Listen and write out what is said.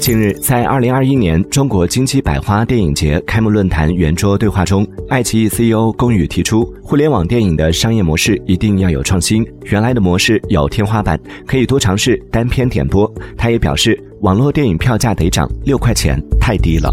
近日，在二零二一年中国金鸡百花电影节开幕论坛圆桌对话中，爱奇艺 CEO 龚宇提出，互联网电影的商业模式一定要有创新，原来的模式有天花板，可以多尝试单片点播。他也表示，网络电影票价得涨，六块钱太低了。